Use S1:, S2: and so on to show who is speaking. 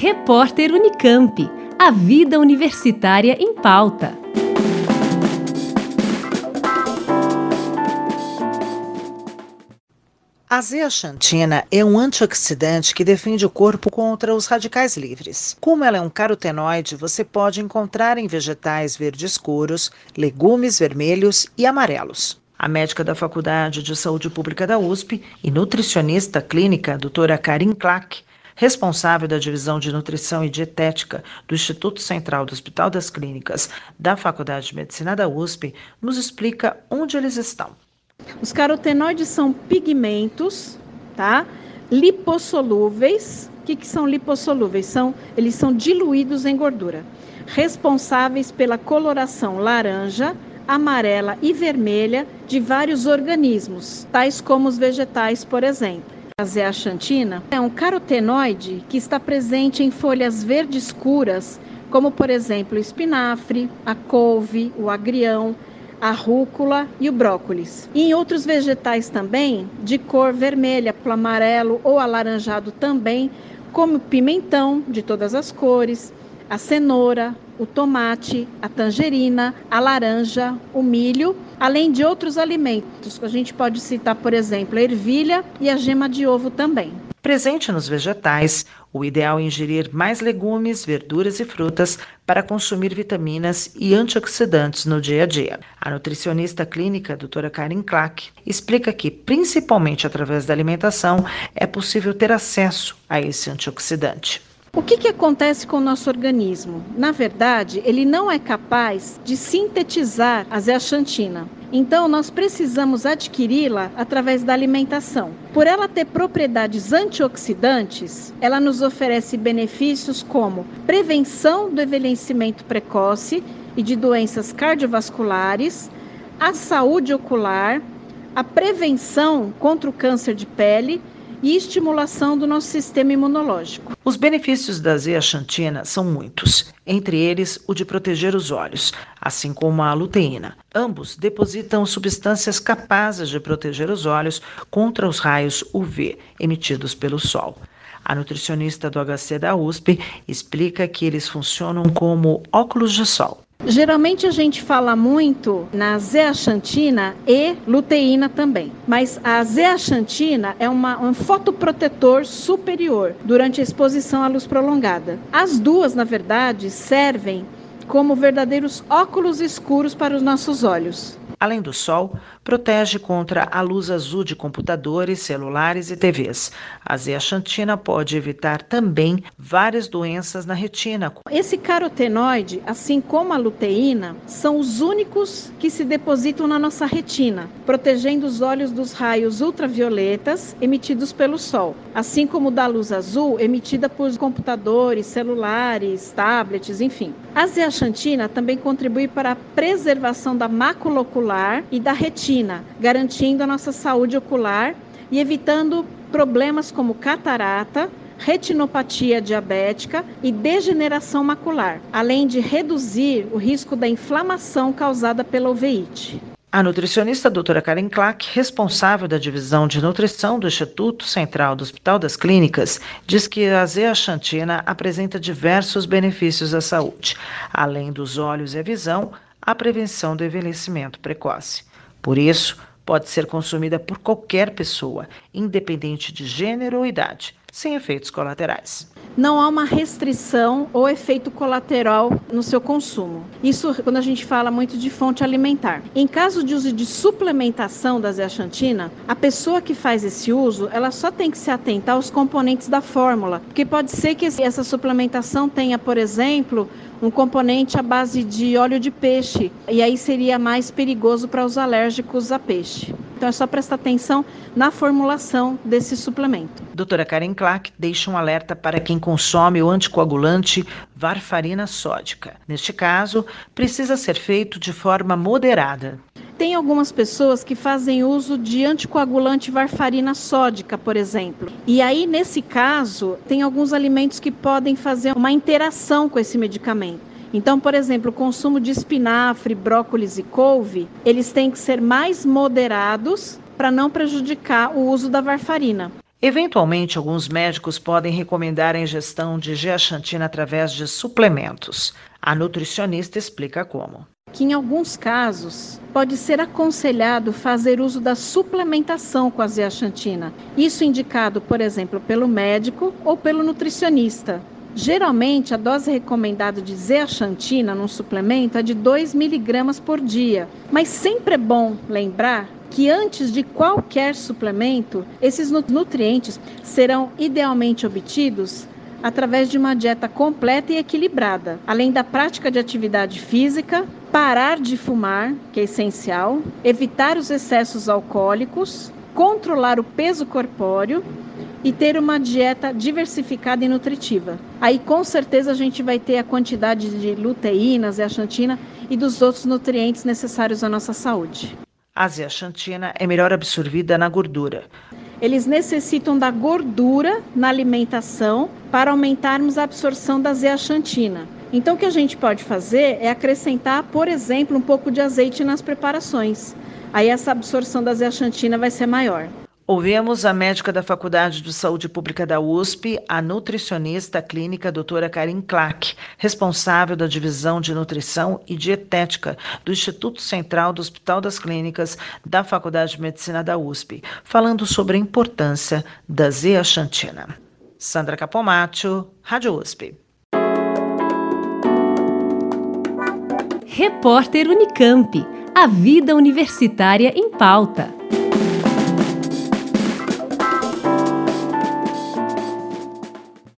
S1: Repórter Unicamp. A vida universitária em pauta.
S2: A zeaxantina é um antioxidante que defende o corpo contra os radicais livres. Como ela é um carotenoide, você pode encontrar em vegetais verdes escuros, legumes vermelhos e amarelos. A médica da Faculdade de Saúde Pública da USP e nutricionista clínica, doutora Karin Klack, responsável da Divisão de Nutrição e Dietética do Instituto Central do Hospital das Clínicas da Faculdade de Medicina da USP, nos explica onde eles estão.
S3: Os carotenoides são pigmentos, tá? Lipossolúveis. O que, que são lipossolúveis? São, eles são diluídos em gordura, responsáveis pela coloração laranja, amarela e vermelha de vários organismos, tais como os vegetais, por exemplo. A zeaxantina é um carotenoide que está presente em folhas verdes escuras, como por exemplo o espinafre, a couve, o agrião, a rúcula e o brócolis. E em outros vegetais também, de cor vermelha, amarelo ou alaranjado também, como pimentão de todas as cores, a cenoura, o tomate, a tangerina, a laranja, o milho, além de outros alimentos. A gente pode citar, por exemplo, a ervilha e a gema de ovo também.
S2: Presente nos vegetais, o ideal é ingerir mais legumes, verduras e frutas para consumir vitaminas e antioxidantes no dia a dia. A nutricionista clínica, doutora Karen Klack, explica que, principalmente através da alimentação, é possível ter acesso a esse antioxidante.
S3: O que, que acontece com o nosso organismo? Na verdade, ele não é capaz de sintetizar a zeaxantina. Então, nós precisamos adquiri-la através da alimentação. Por ela ter propriedades antioxidantes, ela nos oferece benefícios como prevenção do envelhecimento precoce e de doenças cardiovasculares, a saúde ocular, a prevenção contra o câncer de pele e estimulação do nosso sistema imunológico.
S2: Os benefícios da zeaxantina são muitos, entre eles o de proteger os olhos, assim como a luteína. Ambos depositam substâncias capazes de proteger os olhos contra os raios UV emitidos pelo sol. A nutricionista do HC da USP explica que eles funcionam como óculos de sol.
S3: Geralmente a gente fala muito na zeaxantina e luteína também, mas a zeaxantina é uma, um fotoprotetor superior durante a exposição à luz prolongada. As duas, na verdade, servem como verdadeiros óculos escuros para os nossos olhos.
S2: Além do sol, protege contra a luz azul de computadores, celulares e TVs. A zeaxantina pode evitar também várias doenças na retina.
S3: Esse carotenoide, assim como a luteína, são os únicos que se depositam na nossa retina, protegendo os olhos dos raios ultravioletas emitidos pelo sol, assim como da luz azul emitida por computadores, celulares, tablets, enfim. A zeaxantina também contribui para a preservação da mácula ocular ocular e da retina, garantindo a nossa saúde ocular e evitando problemas como catarata, retinopatia diabética e degeneração macular, além de reduzir o risco da inflamação causada pela uveíte.
S2: A nutricionista doutora Karen Klack, responsável da divisão de nutrição do Instituto Central do Hospital das Clínicas, diz que a zeaxantina apresenta diversos benefícios à saúde, além dos olhos e a visão, a prevenção do envelhecimento precoce. Por isso, pode ser consumida por qualquer pessoa, independente de gênero ou idade, sem efeitos colaterais.
S3: Não há uma restrição ou efeito colateral no seu consumo. Isso quando a gente fala muito de fonte alimentar. Em caso de uso de suplementação da zeaxantina, a pessoa que faz esse uso, ela só tem que se atentar aos componentes da fórmula, porque pode ser que essa suplementação tenha, por exemplo, um componente à base de óleo de peixe, e aí seria mais perigoso para os alérgicos a peixe. Então é só prestar atenção na formulação desse suplemento.
S2: Doutora Karen Clark deixa um alerta para quem consome o anticoagulante varfarina sódica. Neste caso, precisa ser feito de forma moderada.
S3: Tem algumas pessoas que fazem uso de anticoagulante varfarina sódica, por exemplo. E aí, nesse caso, tem alguns alimentos que podem fazer uma interação com esse medicamento. Então, por exemplo, o consumo de espinafre, brócolis e couve, eles têm que ser mais moderados para não prejudicar o uso da varfarina.
S2: Eventualmente, alguns médicos podem recomendar a ingestão de zeaxantina através de suplementos. A nutricionista explica como.
S3: Que em alguns casos pode ser aconselhado fazer uso da suplementação com a zeaxantina. Isso indicado, por exemplo, pelo médico ou pelo nutricionista. Geralmente, a dose recomendada de zeaxantina num suplemento é de 2 miligramas por dia, mas sempre é bom lembrar que antes de qualquer suplemento, esses nutrientes serão idealmente obtidos através de uma dieta completa e equilibrada, além da prática de atividade física, parar de fumar, que é essencial, evitar os excessos alcoólicos, controlar o peso corpóreo e ter uma dieta diversificada e nutritiva. Aí com certeza a gente vai ter a quantidade de luteínas, zeaxantina e dos outros nutrientes necessários à nossa saúde.
S2: A zeaxantina é melhor absorvida na gordura.
S3: Eles necessitam da gordura na alimentação para aumentarmos a absorção da zeaxantina. Então, o que a gente pode fazer é acrescentar, por exemplo, um pouco de azeite nas preparações. Aí essa absorção da zeaxantina vai ser maior.
S2: Ouvemos a médica da Faculdade de Saúde Pública da USP, a nutricionista clínica doutora Karin Klack, responsável da Divisão de Nutrição e Dietética do Instituto Central do Hospital das Clínicas da Faculdade de Medicina da USP, falando sobre a importância da zeaxantina. Sandra Capomatto, Rádio USP.
S1: Repórter Unicamp. A vida universitária em pauta.